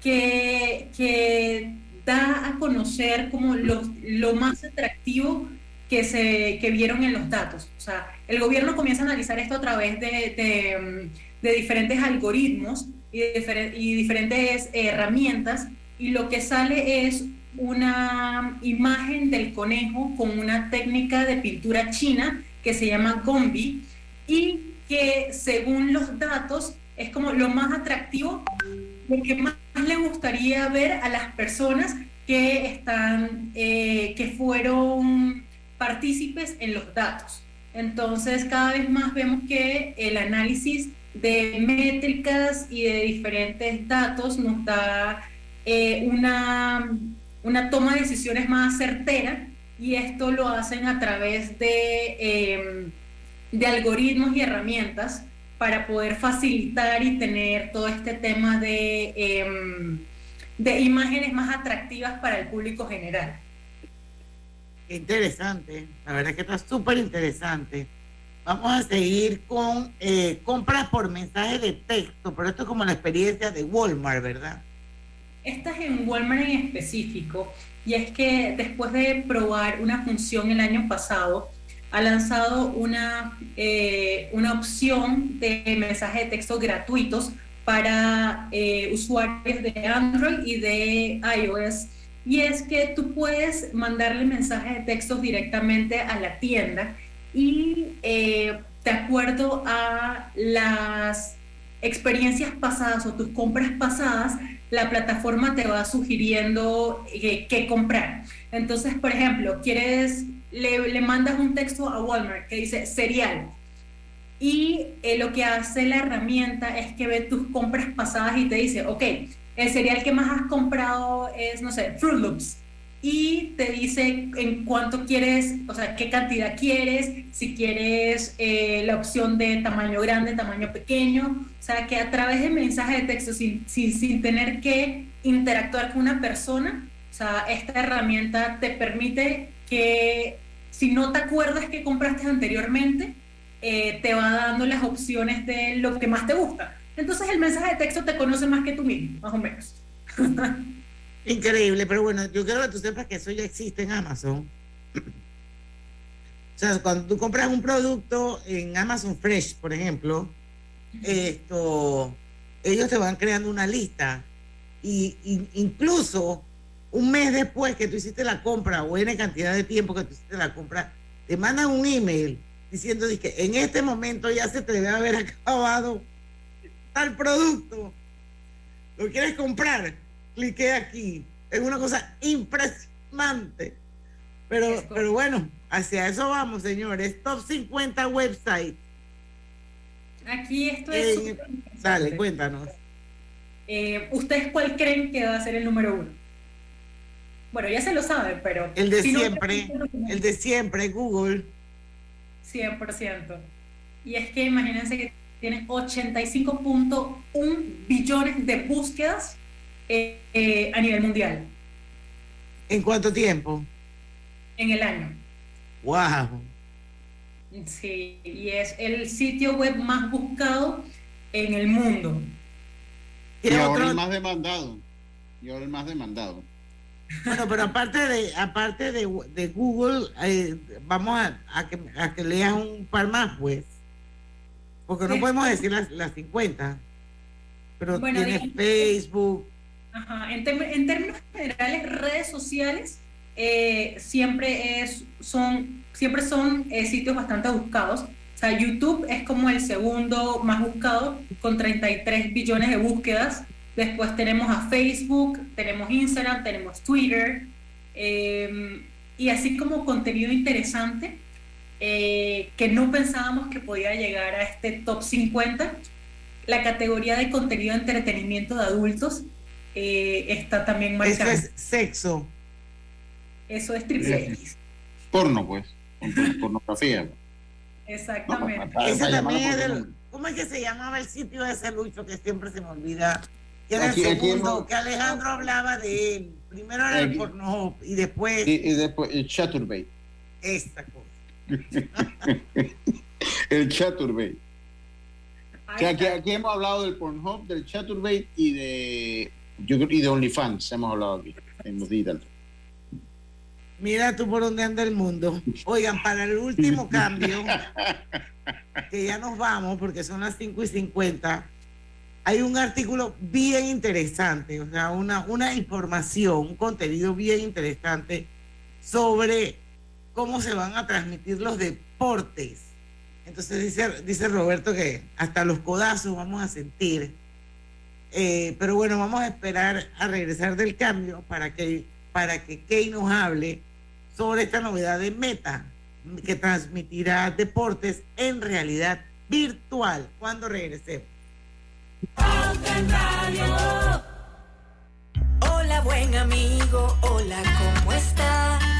que, que da a conocer como lo, lo más atractivo que, se, que vieron en los datos. O sea, el gobierno comienza a analizar esto a través de, de diferentes algoritmos y, y diferentes herramientas y lo que sale es una imagen del conejo con una técnica de pintura china que se llama Gombi y que según los datos es como lo más atractivo, lo que más le gustaría ver a las personas que están, eh, que fueron partícipes en los datos. Entonces, cada vez más vemos que el análisis de métricas y de diferentes datos nos da eh, una, una toma de decisiones más certera y esto lo hacen a través de, em, de algoritmos y herramientas para poder facilitar y tener todo este tema de, em, de imágenes más atractivas para el público general. Interesante, la verdad que está súper interesante. Vamos a seguir con eh, compras por mensaje de texto, pero esto es como la experiencia de Walmart, ¿verdad? Esta es en Walmart en específico, y es que después de probar una función el año pasado, ha lanzado una, eh, una opción de mensaje de texto gratuitos para eh, usuarios de Android y de iOS. Y es que tú puedes mandarle mensajes de texto directamente a la tienda y eh, de acuerdo a las experiencias pasadas o tus compras pasadas, la plataforma te va sugiriendo eh, qué comprar. Entonces, por ejemplo, quieres, le, mandas un texto a Walmart que dice cereal. Y eh, lo que hace la herramienta es que ve tus compras pasadas y te dice, ok, el cereal que más has comprado es, no sé, Fruit Loops y te dice en cuánto quieres, o sea, qué cantidad quieres, si quieres eh, la opción de tamaño grande, tamaño pequeño, o sea, que a través de mensaje de texto, sin, sin, tener que interactuar con una persona, o sea, esta herramienta te permite que si no te acuerdas que compraste anteriormente, eh, te va dando las opciones de lo que más te gusta. Entonces el mensaje de texto te conoce más que tú mismo, más o menos. Increíble, pero bueno, yo quiero que tú sepas que eso ya existe en Amazon. O sea, cuando tú compras un producto en Amazon Fresh, por ejemplo, esto, ellos te van creando una lista y, incluso un mes después que tú hiciste la compra o en cantidad de tiempo que tú hiciste la compra, te mandan un email diciendo que en este momento ya se te debe haber acabado tal producto. ¿Lo quieres comprar? cliqué aquí. Es una cosa impresionante. Pero, pero bueno, hacia eso vamos, señores. Top 50 website. Aquí esto es. dale, cuéntanos. Eh, ¿Ustedes cuál creen que va a ser el número uno? Bueno, ya se lo saben, pero. El de siempre. el de siempre, Google. 100%. Y es que imagínense que tiene 85.1 billones de búsquedas eh, a nivel mundial. ¿En cuánto tiempo? En el año. ¡Wow! Sí, y es el sitio web más buscado en el mundo. Y ahora el más demandado. Y ahora el más demandado. Bueno, pero aparte de aparte de, de Google, eh, vamos a, a, que, a que leas un par más, pues. Porque no podemos decir las, las 50. Pero bueno, tienes Facebook, en, términos generales, redes sociales eh, siempre, es, son, siempre son eh, sitios bastante buscados. O sea, YouTube es como el segundo más buscado con 33 billones de búsquedas. Después tenemos a Facebook, tenemos Instagram, tenemos Twitter. Em, y así como contenido interesante eh, que no pensábamos que podía llegar a este top 50, la categoría de contenido de entretenimiento de adultos eh, está también marcado. Eso es sexo. Eso es triple X. Porno, pues. Pornografía. Exactamente. Eso también es del, ¿Cómo es que se llamaba el sitio de ese Lucho que siempre se me olvida? Que era el segundo, que Alejandro hablaba de él. Primero era el porno y después. Y, después el Chaturbate. Esta cosa. el Chaturbate. aquí, aquí, hemos hablado del Pornhub, del Chaturbate y de yo y de OnlyFans hemos hablado aquí, en los digital. Mira tú por dónde anda el mundo. Oigan, para el último cambio, que ya nos vamos porque son las 5 y 50, hay un artículo bien interesante, o sea, una, una información, un contenido bien interesante sobre cómo se van a transmitir los deportes. Entonces dice, Roberto que hasta los codazos vamos a sentir. Eh, pero bueno, vamos a esperar a regresar del cambio para que, para que Key nos hable sobre esta novedad de Meta, que transmitirá deportes en realidad virtual cuando regresemos. Hola buen amigo, hola, ¿cómo estás?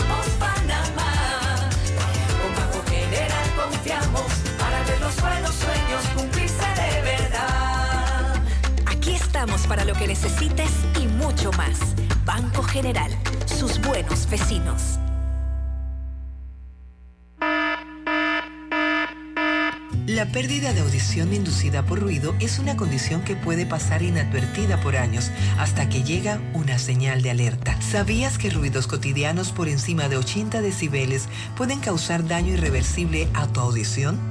para lo que necesites y mucho más. Banco General, sus buenos vecinos. La pérdida de audición inducida por ruido es una condición que puede pasar inadvertida por años hasta que llega una señal de alerta. ¿Sabías que ruidos cotidianos por encima de 80 decibeles pueden causar daño irreversible a tu audición?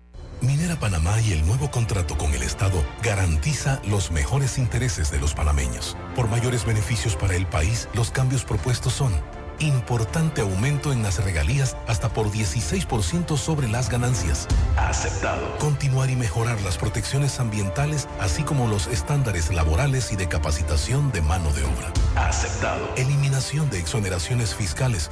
Minera Panamá y el nuevo contrato con el Estado garantiza los mejores intereses de los panameños. Por mayores beneficios para el país, los cambios propuestos son importante aumento en las regalías hasta por 16% sobre las ganancias. Aceptado. Continuar y mejorar las protecciones ambientales, así como los estándares laborales y de capacitación de mano de obra. Aceptado. Eliminación de exoneraciones fiscales.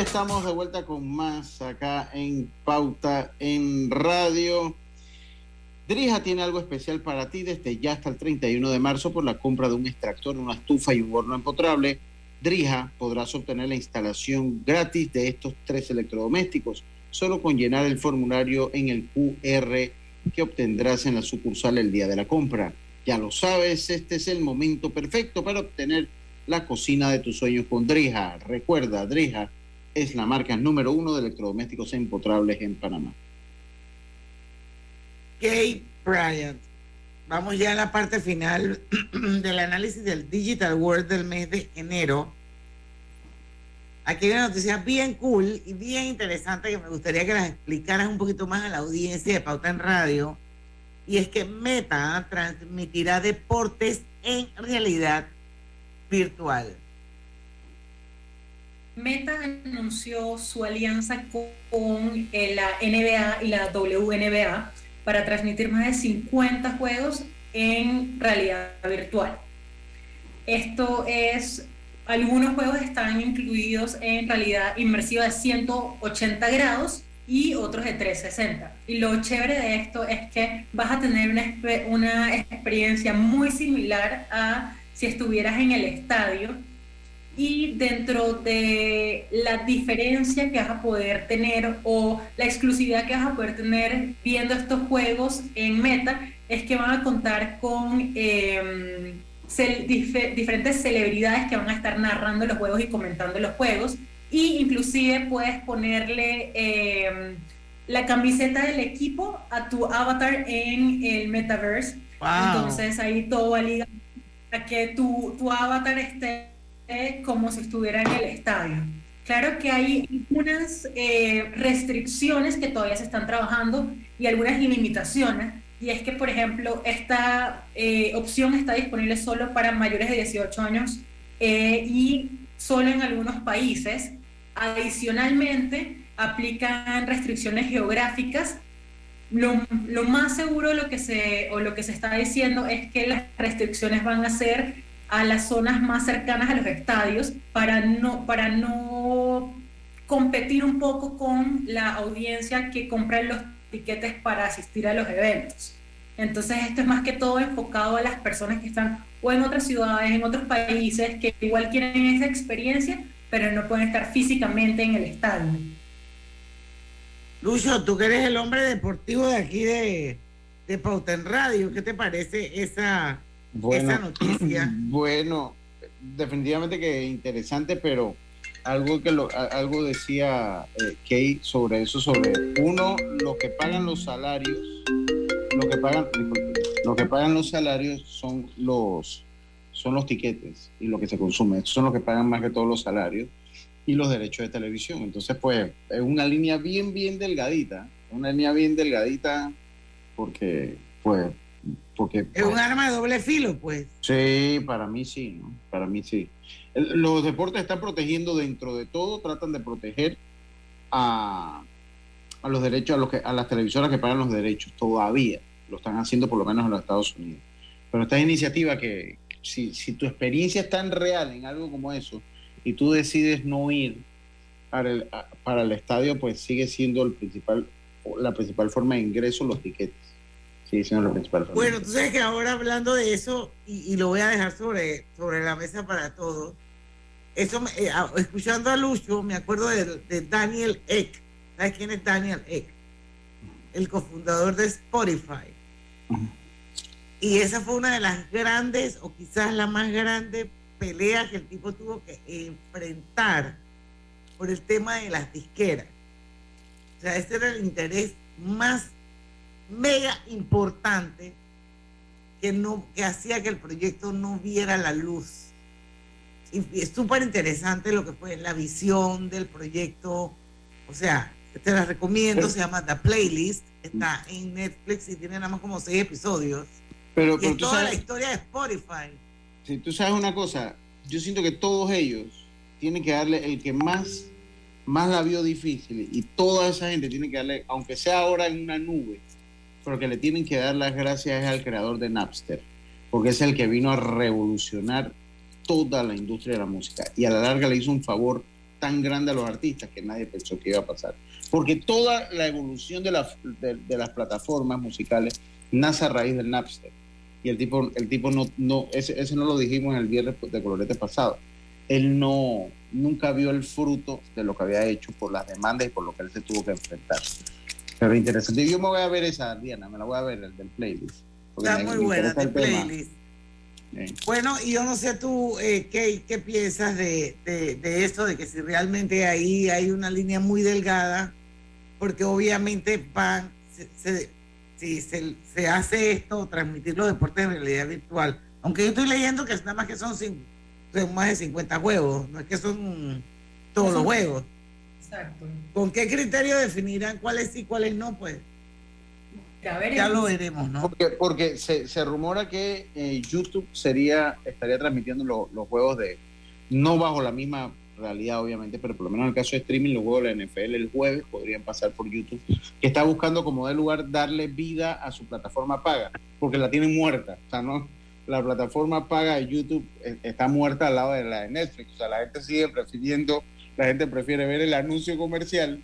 Estamos de vuelta con más acá en Pauta en Radio. Drija tiene algo especial para ti desde ya hasta el 31 de marzo por la compra de un extractor, una estufa y un horno empotrable. Drija podrás obtener la instalación gratis de estos tres electrodomésticos solo con llenar el formulario en el QR que obtendrás en la sucursal el día de la compra. Ya lo sabes, este es el momento perfecto para obtener la cocina de tus sueños con Drija. Recuerda, Drija es la marca número uno de electrodomésticos empotrables en Panamá. Kate Bryant. Vamos ya a la parte final del análisis del Digital World del mes de enero. Aquí hay una noticia bien cool y bien interesante que me gustaría que las explicaras un poquito más a la audiencia de Pauta en Radio. Y es que Meta transmitirá deportes en realidad virtual. Meta anunció su alianza con eh, la NBA y la WNBA para transmitir más de 50 juegos en realidad virtual. Esto es algunos juegos están incluidos en realidad inmersiva de 180 grados y otros de 360. Y lo chévere de esto es que vas a tener una, una experiencia muy similar a si estuvieras en el estadio y dentro de la diferencia que vas a poder tener o la exclusividad que vas a poder tener viendo estos juegos en meta es que van a contar con em, diferentes celebridades que van a estar narrando los juegos y comentando los juegos. Y inclusive puedes ponerle em, la camiseta del equipo a tu avatar en el metaverse. Entonces ahí todo va ligado a que tu, tu avatar esté como si estuviera en el estadio. Claro que hay algunas eh, restricciones que todavía se están trabajando y algunas limitaciones. Y es que, por ejemplo, esta eh, opción está disponible solo para mayores de 18 años eh, y solo en algunos países. Adicionalmente, aplican restricciones geográficas. Lo, lo, más seguro lo que se, o lo que se está diciendo es que las restricciones van a ser a las zonas más cercanas a los estadios para no, para no competir un poco con la audiencia que compra los tiquetes para asistir a los eventos. Entonces esto es más que todo enfocado a las personas que están o en otras ciudades, en otros países, que igual quieren esa experiencia, pero no pueden estar físicamente en el estadio. Lucho, tú que eres el hombre deportivo de aquí de, de Pauta en Radio, ¿qué te parece esa, bueno, noticia. Bueno, definitivamente que interesante, pero algo que lo, algo decía eh, Kate sobre eso, sobre uno, lo que pagan los salarios, lo que pagan, lo que pagan los salarios son los son los tiquetes y lo que se consume, son los que pagan más que todos los salarios y los derechos de televisión. Entonces, pues, es una línea bien, bien delgadita, una línea bien delgadita, porque, pues, porque, es un arma de doble filo, pues. Sí, para mí sí, ¿no? Para mí sí. Los deportes están protegiendo dentro de todo, tratan de proteger a, a los derechos, a, los que, a las televisoras que pagan los derechos, todavía. Lo están haciendo por lo menos en los Estados Unidos. Pero esta iniciativa que, si, si tu experiencia es tan real en algo como eso, y tú decides no ir para el, para el estadio, pues sigue siendo el principal, la principal forma de ingreso los tiquetes. Sí, eso es lo principal. Bueno, tú sabes que ahora hablando de eso, y, lo voy a dejar sobre, sobre la mesa para todos, eso, eh, escuchando a Lucho, me acuerdo de, Daniel Eck. ¿Sabes quién es Daniel Eck? El cofundador de Spotify. Y esa fue una de las grandes, o quizás la más grande pelea que el tipo tuvo que enfrentar por el tema de las disqueras. O sea, ese era el interés más mega importante que, no, que hacía que el proyecto no viera la luz. Y, es súper interesante lo que fue la visión del proyecto. O sea, te la recomiendo, se llama The Playlist, está en Netflix y tiene nada más como seis episodios. Pero, y toda la historia de Spotify. Si tú sabes una cosa, yo siento que todos ellos tienen que darle el que más, más la vio difícil y toda esa gente tiene que darle, aunque sea ahora en una nube, pero que le tienen que dar las gracias al creador de Napster, porque es el que vino a revolucionar toda la industria de la música y a la larga le hizo un favor tan grande a los artistas que nadie pensó que iba a pasar. Porque toda la evolución de, de, las plataformas musicales nace a raíz del Napster. Y el tipo, el tipo no, no ese, ese no lo dijimos en el viernes de colorete pasado. Él no, nunca vio el fruto de lo que había hecho por las demandas y por lo que él se tuvo que enfrentar. Pero interesante. Yo me voy a ver esa, Diana, me la voy a ver, el del playlist. Está muy buena, el playlist. Bueno, y yo no sé tú, eh, ¿qué, ¿qué, piensas de, de, de, eso, de que si realmente ahí hay una línea muy delgada, porque obviamente van, si se, se, hace esto, transmitir los deportes en realidad virtual, aunque yo estoy leyendo que nada más que son, son más de 50 juegos, no es que son todos los juegos. ¿Con qué criterio definirán cuáles sí, cuáles no? Pues ya, lo veremos, ¿no? Porque, porque se, se, rumora que eh, YouTube sería estaría transmitiendo los juegos de no bajo la misma realidad obviamente, pero por lo menos en el caso de streaming los juegos de la NFL el jueves podrían pasar por YouTube, que está buscando como de lugar darle vida a su plataforma paga, porque la tienen muerta, o sea, no la plataforma paga de YouTube eh, está muerta al lado de la de Netflix. O sea, la gente sigue prefiriendo, la gente prefiere ver el anuncio comercial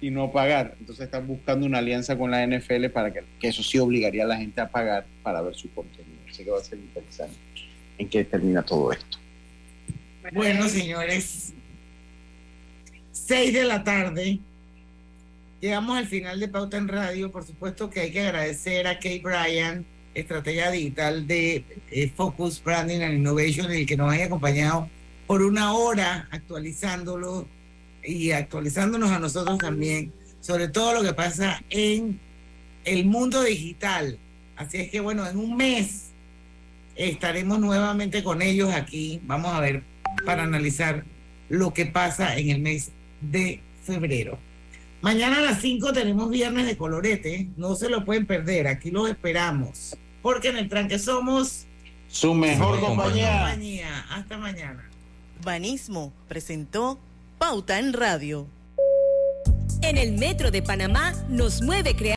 y no pagar. Entonces están buscando una alianza con la NFL para que, eso sí obligaría a la gente a pagar para ver su contenido. Así que va a ser interesante en qué termina todo esto. Bueno, señores, 6 de la tarde. Llegamos al final de Pauta en Radio. Por supuesto que hay que agradecer a Kay Bryan, estratega digital de eh, Focus Branding and Innovation, el que nos haya acompañado por una hora actualizándolo y actualizándonos a nosotros también sobre todo lo que pasa en el mundo digital. Así es que bueno, en un mes estaremos nuevamente con ellos aquí. Vamos a ver para analizar lo que pasa en el mes de febrero. Mañana a las 5 tenemos viernes de colorete. No se lo pueden perder. Aquí los esperamos. Porque en el tranque somos su mejor compañía. compañía. Hasta mañana. Banismo presentó Pauta en Radio. En el Metro de Panamá nos mueve crear